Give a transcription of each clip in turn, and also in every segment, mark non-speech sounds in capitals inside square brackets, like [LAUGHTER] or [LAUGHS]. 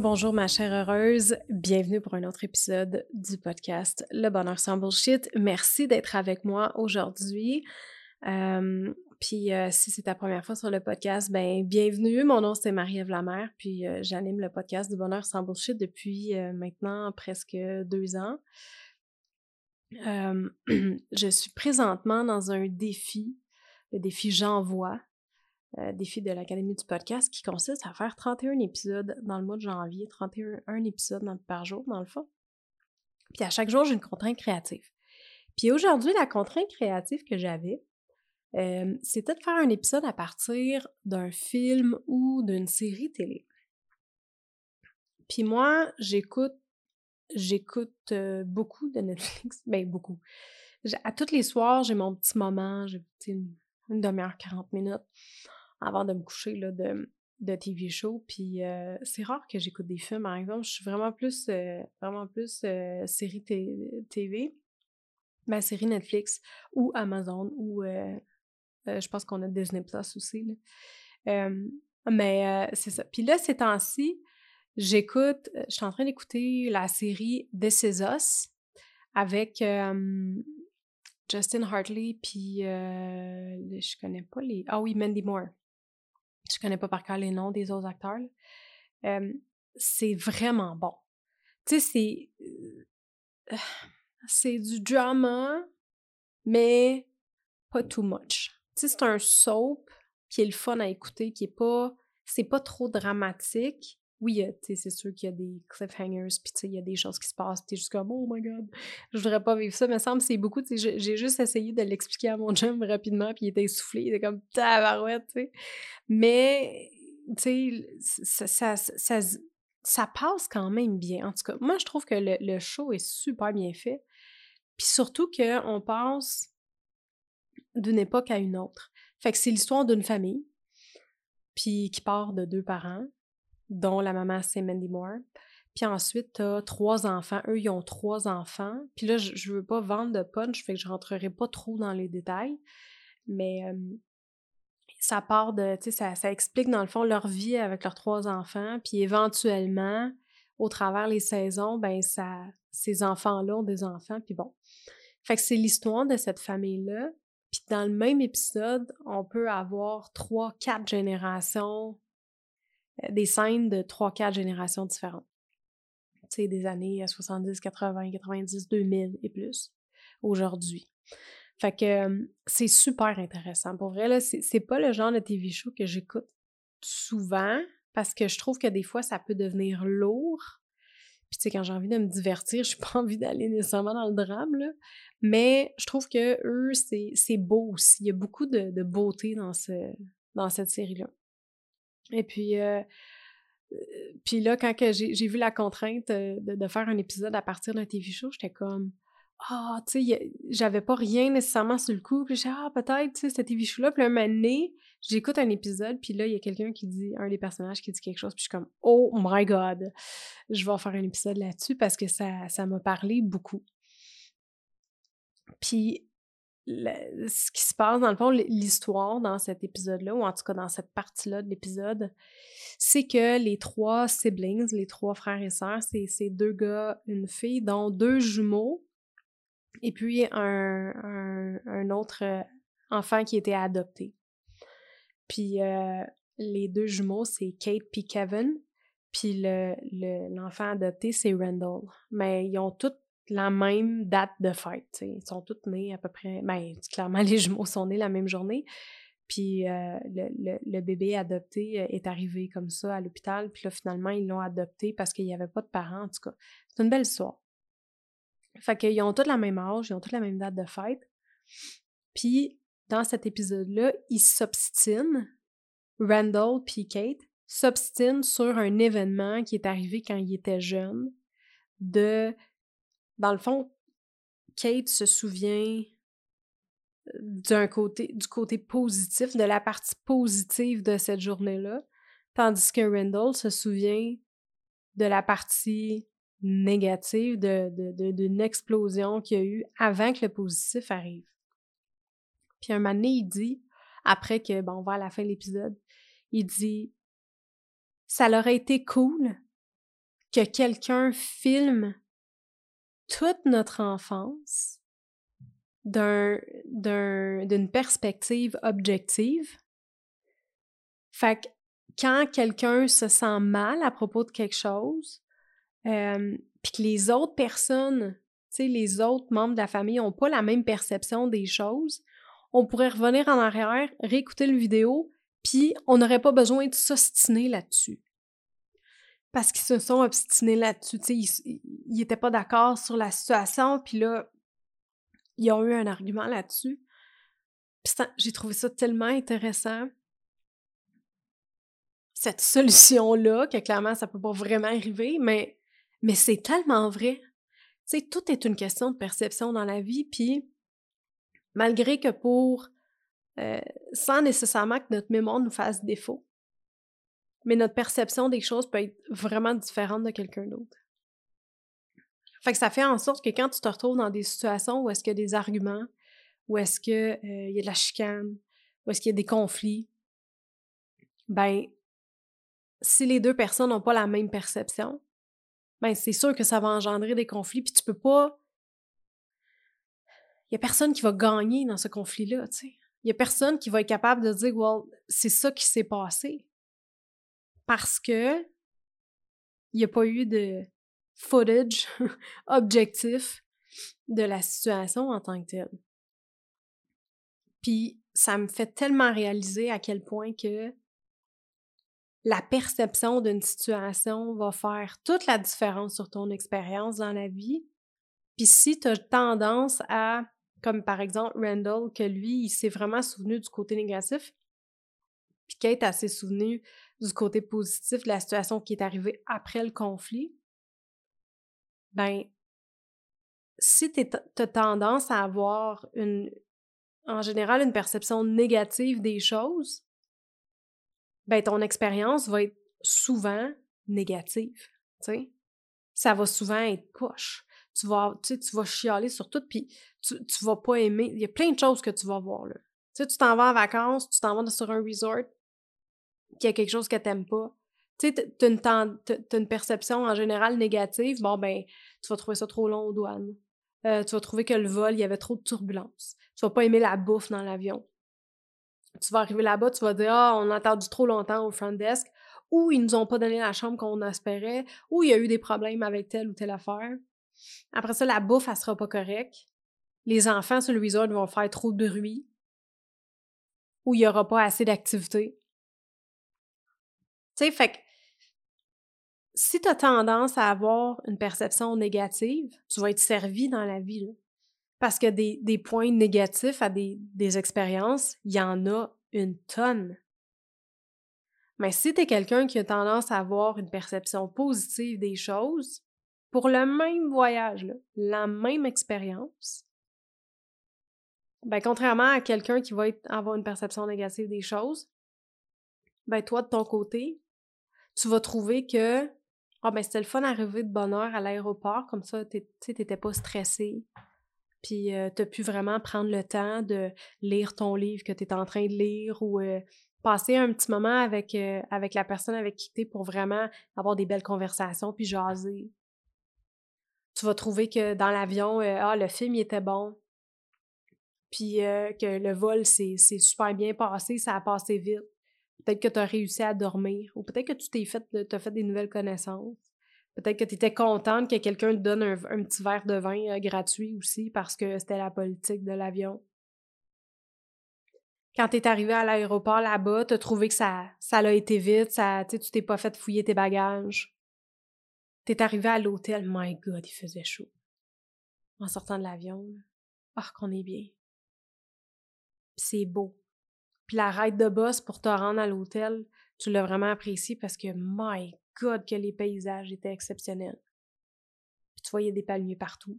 Bonjour ma chère heureuse, bienvenue pour un autre épisode du podcast Le bonheur sans bullshit. Merci d'être avec moi aujourd'hui. Euh, puis euh, si c'est ta première fois sur le podcast, ben bienvenue. Mon nom c'est Marie-Ève Lamère, puis euh, j'anime le podcast du bonheur sans bullshit depuis maintenant presque deux ans. [CLEARS THROAT] je suis présentement dans un défi, le défi J'envoie, euh, défi de l'Académie du podcast qui consiste à faire 31 épisodes dans le mois de janvier, 31 un épisode par jour dans le fond. Puis à chaque jour, j'ai une contrainte créative. Puis aujourd'hui, la contrainte créative que j'avais, euh, c'était de faire un épisode à partir d'un film ou d'une série télé. Puis moi, j'écoute j'écoute euh, beaucoup de Netflix, [LAUGHS] ben beaucoup. À tous les soirs, j'ai mon petit moment, j'ai une, une demi-heure, 40 minutes avant de me coucher là, de, de TV show. Puis euh, c'est rare que j'écoute des films, par exemple. Je suis vraiment plus, euh, vraiment plus euh, série TV, ma série Netflix ou Amazon ou je pense qu'on a Disney Plus aussi. mais c'est ça. Puis là, ces temps-ci, j'écoute, je suis en train d'écouter la série This Is Us avec Justin Hartley, puis je connais pas les. Ah oui, Mandy Moore je connais pas par cœur les noms des autres acteurs, c'est vraiment bon. Tu sais, c'est. Euh, c'est du drama, mais pas too much. Tu sais, c'est un soap qui est le fun à écouter, qui est pas. C'est pas trop dramatique, oui, c'est sûr qu'il y a des cliffhangers, puis il y a des choses qui se passent, t'es juste comme, oh my god, [LAUGHS] je voudrais pas vivre ça, mais ça me c'est beaucoup, j'ai juste essayé de l'expliquer à mon [LAUGHS] chum rapidement, puis il était essoufflé, il était comme, tabarouette, tu sais. Mais, tu sais, ça, ça, ça, passe quand même bien. En tout cas, moi, je trouve que le, le show est super bien fait, puis surtout qu'on passe d'une époque à une autre. Fait que c'est l'histoire d'une famille, puis qui part de deux parents, dont la maman, c'est Mandy Moore. Puis ensuite, tu as trois enfants. Eux, ils ont trois enfants. Puis là, je, ne veux pas vendre de punch, fait que je rentrerai pas trop dans les détails. Mais ça part de, tu sais, ça, ça, explique dans le fond leur vie avec leurs trois enfants. Puis éventuellement, au travers les saisons, ben ça, ces enfants-là ont des enfants. Puis bon. Fait que c'est l'histoire de cette famille-là. Puis dans le même épisode, on peut avoir trois, quatre générations des scènes de 3-4 générations différentes. Tu sais, des années 70, 80, 90, 2000 et plus, aujourd'hui. Fait que c'est super intéressant. Pour vrai, là, c'est pas le genre de TV show que j'écoute souvent parce que je trouve que des fois, ça peut devenir lourd. Puis, tu sais, quand j'ai envie de me divertir, je n'ai pas [LAUGHS] envie d'aller nécessairement dans le drame, là. Mais je trouve que eux, c'est beau aussi. Il y a beaucoup de, de beauté dans, ce, dans cette série-là. Et puis, euh, euh, puis là, quand j'ai vu la contrainte euh, de, faire un épisode à partir d'un TV show, j'étais comme Ah, tu sais, j'avais pas rien nécessairement sur le coup. Puis j'ai Ah, peut-être, tu sais, ce TV show-là. Puis un moment donné, j'écoute un épisode, puis là, il y a quelqu'un qui dit, un des personnages qui dit quelque chose, puis je suis comme Oh my God, je vais faire un épisode là-dessus parce que ça m'a parlé beaucoup. Puis ce qui se passe, dans le fond, l'histoire dans cet épisode-là, ou en tout cas dans cette partie-là de l'épisode, c'est que les trois siblings, les trois frères et sœurs, c'est deux gars, une fille, dont deux jumeaux, et puis un, un, autre euh, enfant qui était adopté. Puis euh, les deux jumeaux, c'est Kate puis Kevin, puis l'enfant le, adopté, c'est Randall. Mais ils ont tous la même date de fête. Ils sont tous nés à peu près. Ben, [LAUGHS] clairement, les jumeaux sont nés la même journée. Puis euh, le, bébé adopté euh, est arrivé comme ça à l'hôpital. Puis là, finalement, ils l'ont adopté parce qu'il n'y avait pas de parents. En tout cas, c'est une belle histoire. Fait qu'ils ont tous la même âge, ils ont tous la même date de fête. Puis, dans cet épisode-là, ils s'obstinent, Randall puis Kate, s'obstinent sur un événement qui est arrivé quand ils étaient jeunes. Dans le fond, Kate se souvient d'un côté, du côté positif, de la partie positive de cette journée-là, tandis que Randall se souvient de la partie négative, d'une explosion qu'il y a eu avant que le positif arrive. Puis un moment donné, il dit, après que, bon, on va à la fin de l'épisode, il dit Ça aurait été cool que quelqu'un filme toute notre enfance d'une perspective objective. Fait que quand quelqu'un se sent mal à propos de quelque chose, euh, puis que les autres personnes, les autres membres de la famille n'ont pas la même perception des choses, on pourrait revenir en arrière, réécouter le vidéo, puis on n'aurait pas besoin de s'ostiner là-dessus. Parce qu'ils se sont obstinés là-dessus, ils n'étaient pas d'accord sur la situation, puis là, ils ont eu un argument là-dessus. j'ai trouvé ça tellement intéressant. Cette solution-là, que clairement, ça peut pas vraiment arriver, mais, mais c'est tellement vrai. Tout est une question de perception dans la vie, puis malgré que pour, euh, sans nécessairement que notre mémoire nous fasse défaut, mais notre perception des choses peut être vraiment différente de quelqu'un d'autre. Fait que ça fait en sorte que quand tu te retrouves dans des situations où est-ce qu'il y a des arguments, où est-ce qu'il euh, y a de la chicane, où est-ce qu'il y a des conflits, ben, si les deux personnes n'ont pas la même perception, ben, c'est sûr que ça va engendrer des conflits, puis tu peux pas. Il y a personne qui va gagner dans ce conflit-là, tu sais. Il y a personne qui va être capable de dire, well, c'est ça qui s'est passé. Parce que il n'y a pas eu de footage [LAUGHS] objectif de la situation en tant que telle. Puis ça me fait tellement réaliser à quel point que la perception d'une situation va faire toute la différence sur ton expérience dans la vie. Puis si tu as tendance à, comme par exemple Randall, que lui, il s'est vraiment souvenu du côté négatif, puis Kate, a s'est souvenu du côté positif de la situation qui est arrivée après le conflit, ben, si tu as tendance à avoir une, en général une perception négative des choses, ben ton expérience va être souvent négative. Ça va souvent être poche. Tu vas, tu vas chialer sur tout, puis tu, tu vas pas aimer. Il y a plein de choses que tu vas voir, là. Tu t'en vas en vacances, tu t'en vas sur un resort, qu'il y a quelque chose que t'aimes pas, tu sais, tu as, une perception en général négative, bon, ben, tu vas trouver ça trop long aux douanes. Euh, tu vas trouver que le vol, il y avait trop de turbulences. Tu vas pas aimer la bouffe dans l'avion. Tu vas arriver là-bas, tu vas dire Ah, on a attendu trop longtemps au front desk, ou ils nous ont pas donné la chambre qu'on espérait, ou il y a eu des problèmes avec telle ou telle affaire. Après ça, la bouffe, elle sera pas correcte. Les enfants sur le resort vont faire trop de bruit, ou il y aura pas assez d'activité. Tu sais, fait que si tu as tendance à avoir une perception négative, tu vas être servi dans la vie. Parce que des, points négatifs à des, des expériences, il y en a une tonne. Mais si tu es quelqu'un qui a tendance à avoir une perception positive des choses, pour le même voyage, la même expérience, ben, contrairement à quelqu'un qui va avoir une perception négative des choses, ben, toi, de ton côté, tu vas trouver que ah, ben c'était le fun d'arriver de bonne heure à l'aéroport, comme ça, tu n'étais pas stressé. Puis euh, tu as pu vraiment prendre le temps de lire ton livre que tu es en train de lire ou euh, passer un petit moment avec, euh, avec la personne avec qui tu es pour vraiment avoir des belles conversations puis jaser. Tu vas trouver que dans l'avion, ah, le film il était bon. Puis que le vol, c'est super bien passé, ça a passé vite. Peut-être que tu as réussi à dormir ou peut-être que tu t'es fait, as fait des nouvelles connaissances. Peut-être que tu étais contente que quelqu'un te donne un, petit verre de vin euh, gratuit aussi parce que c'était la politique de l'avion. Quand tu es arrivé à l'aéroport là-bas, tu as trouvé que ça, ça a été vite, ça, tu t'es pas fait fouiller tes bagages. Tu es arrivé à l'hôtel, my God, il faisait chaud. En sortant de l'avion, ah, qu'on est bien. c'est beau. Puis la ride de boss pour te rendre à l'hôtel, tu l'as vraiment apprécié parce que, my God, que les paysages étaient exceptionnels. Puis tu voyais des palmiers partout.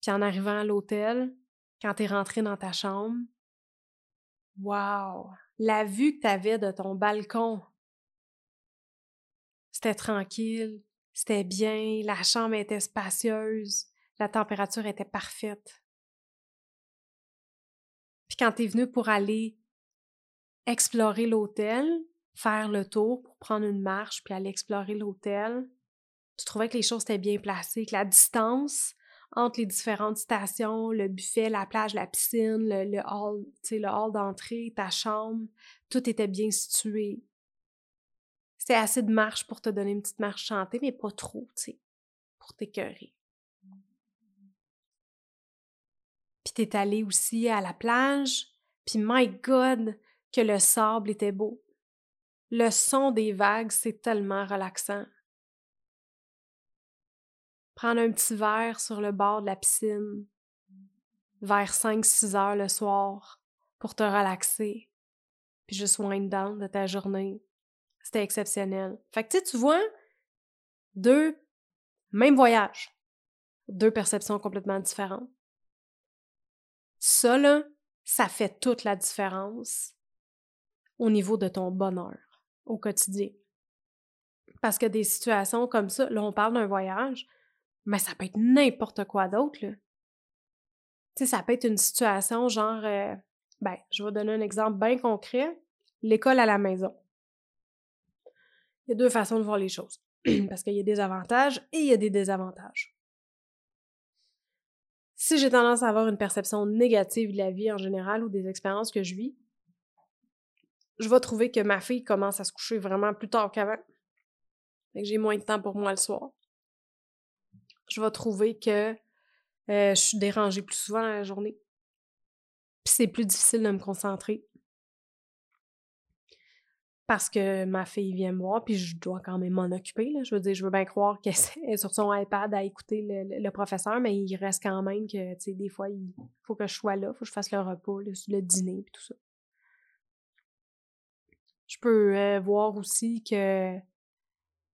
Puis en arrivant à l'hôtel, quand tu es rentré dans ta chambre, wow! La vue que tu avais de ton balcon, c'était tranquille, c'était bien, la chambre était spacieuse, la température était parfaite. Puis quand tu es venu pour aller explorer l'hôtel, faire le tour pour prendre une marche puis aller explorer l'hôtel, tu trouvais que les choses étaient bien placées, que la distance entre les différentes stations, le buffet, la plage, la piscine, le, hall, le hall d'entrée, ta chambre, tout était bien situé. C'était assez de marche pour te donner une petite marche chantée, mais pas trop, tu sais, pour t'écœurer. T'es allé aussi à la plage, puis my God, que le sable était beau. Le son des vagues, c'est tellement relaxant. Prendre un petit verre sur le bord de la piscine vers 5-6 heures le soir pour te relaxer, puis juste wind down de ta journée. C'était exceptionnel. Fait que tu vois, deux, même voyage, deux perceptions complètement différentes. Ça, là, ça fait toute la différence au niveau de ton bonheur au quotidien. Parce que des situations comme ça, là, on parle d'un voyage, mais ça peut être n'importe quoi d'autre. Tu sais, ça peut être une situation genre, euh, ben, je vais donner un exemple bien concret, l'école à la maison. Il y a deux façons de voir les choses, [CLEARS THROAT] parce qu'il y a des avantages et il y a des désavantages. Si j'ai tendance à avoir une perception négative de la vie en général ou des expériences que je vis, je vais trouver que ma fille commence à se coucher vraiment plus tard qu'avant. que j'ai moins de temps pour moi le soir. Je vais trouver que euh, je suis dérangée plus souvent la journée. Puis c'est plus difficile de me concentrer. Parce que ma fille vient me voir, puis je dois quand même m'en occuper. Je veux dire, je veux bien croire qu'elle est sur son iPad à écouter le, professeur, mais il reste quand même que, tu sais, des fois, il faut que je sois là, il faut que je fasse le repas, le, dîner, et tout ça. Je peux euh, voir aussi que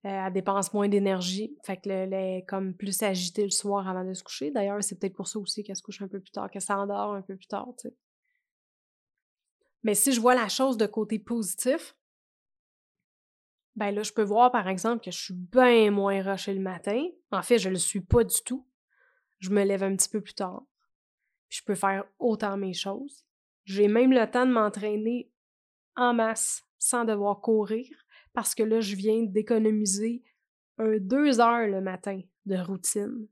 elle dépense moins d'énergie. Fait que elle est comme plus agitée le soir avant de se coucher. D'ailleurs, c'est peut-être pour ça aussi qu'elle se couche un peu plus tard, qu'elle s'endort un peu plus tard, tu sais. Mais si je vois la chose de côté positif, ben là, je peux voir, par exemple, que je suis bien moins rushée le matin. En fait, je le suis pas du tout. Je me lève un petit peu plus tard. je peux faire autant mes choses. J'ai même le temps de m'entraîner en masse sans devoir courir parce que là, je viens d'économiser un deux heures le matin de routine.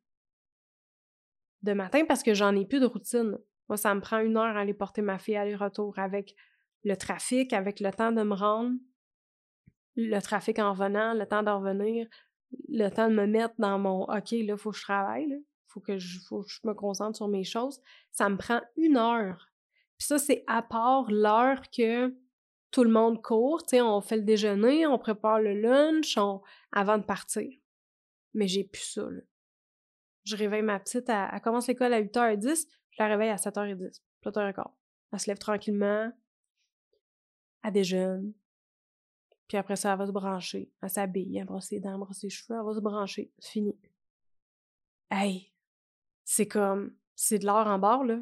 De matin parce que j'en ai plus de routine. Moi, ça me prend une heure à aller porter ma fille aller-retour avec le trafic, avec le temps de me rendre, le trafic en revenant, le temps de revenir, le temps de me mettre dans mon OK, là, il faut que je travaille, il faut, que je, faut que je me concentre sur mes choses. Ça me prend une heure. Puis ça, c'est à part l'heure que tout le monde court, tu sais, on fait le déjeuner, on prépare le lunch avant de partir. Mais j'ai plus ça, là. Je réveille ma petite, elle, commence l'école à 8h10, je la réveille à 7h10, plutôt record. Elle se lève tranquillement, elle déjeune, puis après ça, elle va se brancher, elle s'habille, elle brosse les dents, elle brosse ses cheveux, elle va se brancher, c'est fini. Hey! C'est comme, c'est de l'or en bord, là.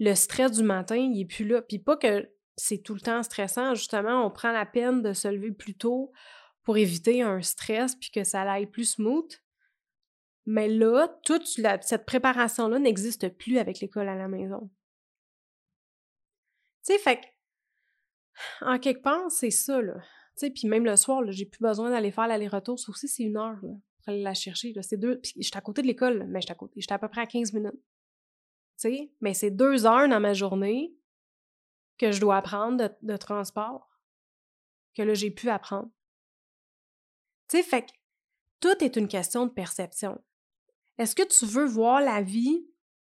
Le stress du matin, il est plus là. Puis pas que c'est tout le temps stressant. Justement, on prend la peine de se lever plus tôt pour éviter un stress puis que ça aille plus smooth. Mais là, toute cette préparation-là n'existe plus avec l'école à la maison. Tu sais, fait en quelque part, c'est ça, là. Sais, puis même le soir, j'ai plus besoin d'aller faire l'aller-retour. Ça aussi, c'est une heure, pour aller la chercher. C'est deux... Puis j'étais à côté de l'école, mais j'étais à à peu près à 15 minutes. Mais c'est deux heures dans ma journée que je dois apprendre de, transport, que là, j'ai pu apprendre. Tu sais, fait que tout est une question de perception. Est-ce que tu veux voir la vie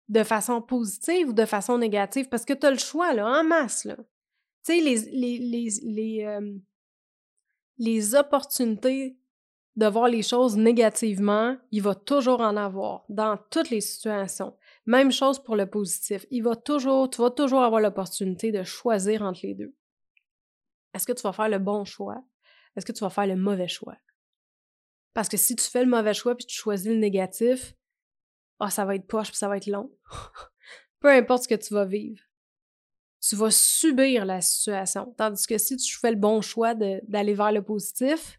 de façon positive ou de façon négative? Parce que tu as le choix, là, en masse, là. Tu sais, les, les, les, les, euh, les opportunités de voir les choses négativement, il va toujours en avoir dans toutes les situations. Même chose pour le positif. Il va toujours, tu vas toujours avoir l'opportunité de choisir entre les deux. Est-ce que tu vas faire le bon choix? Est-ce que tu vas faire le mauvais choix? Parce que si tu fais le mauvais choix puis tu choisis le négatif, ah, ça va être poche puis ça va être long. [LAUGHS] Peu importe ce que tu vas vivre. Tu vas subir la situation. Tandis que si tu fais le bon choix d'aller vers le positif,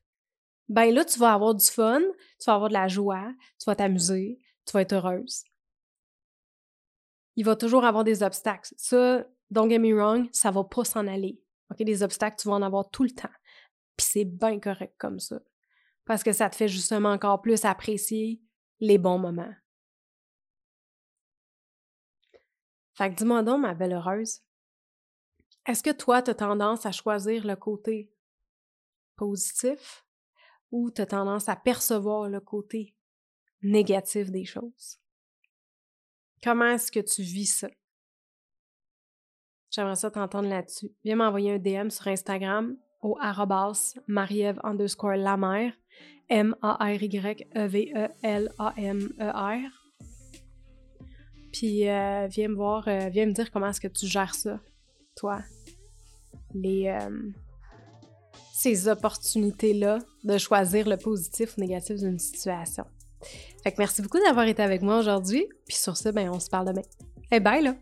ben là, tu vas avoir du fun, tu vas avoir de la joie, tu vas t'amuser, tu vas être heureuse. Il va toujours avoir des obstacles. Ça, don't get me wrong, ça va pas s'en aller. OK, des obstacles, tu vas en avoir tout le temps. Puis c'est bien correct comme ça. Parce que ça te fait justement encore plus apprécier les bons moments. Fait que dis-moi donc, ma belle heureuse, est-ce que toi, tu as tendance à choisir le côté positif ou tu as tendance à percevoir le côté négatif des choses? Comment est-ce que tu vis ça? J'aimerais ça t'entendre là-dessus. Viens m'envoyer un DM sur Instagram au arrobas marieve underscore la M-A-R-Y-E-V-E-L-A-M-E-R. Puis euh, viens me voir, euh, viens me dire comment est-ce que tu gères ça, toi. Les, euh, ces opportunités-là de choisir le positif ou négatif d'une situation. Fait que merci beaucoup d'avoir été avec moi aujourd'hui. Puis sur ce, ben, on se parle demain. Et bye là!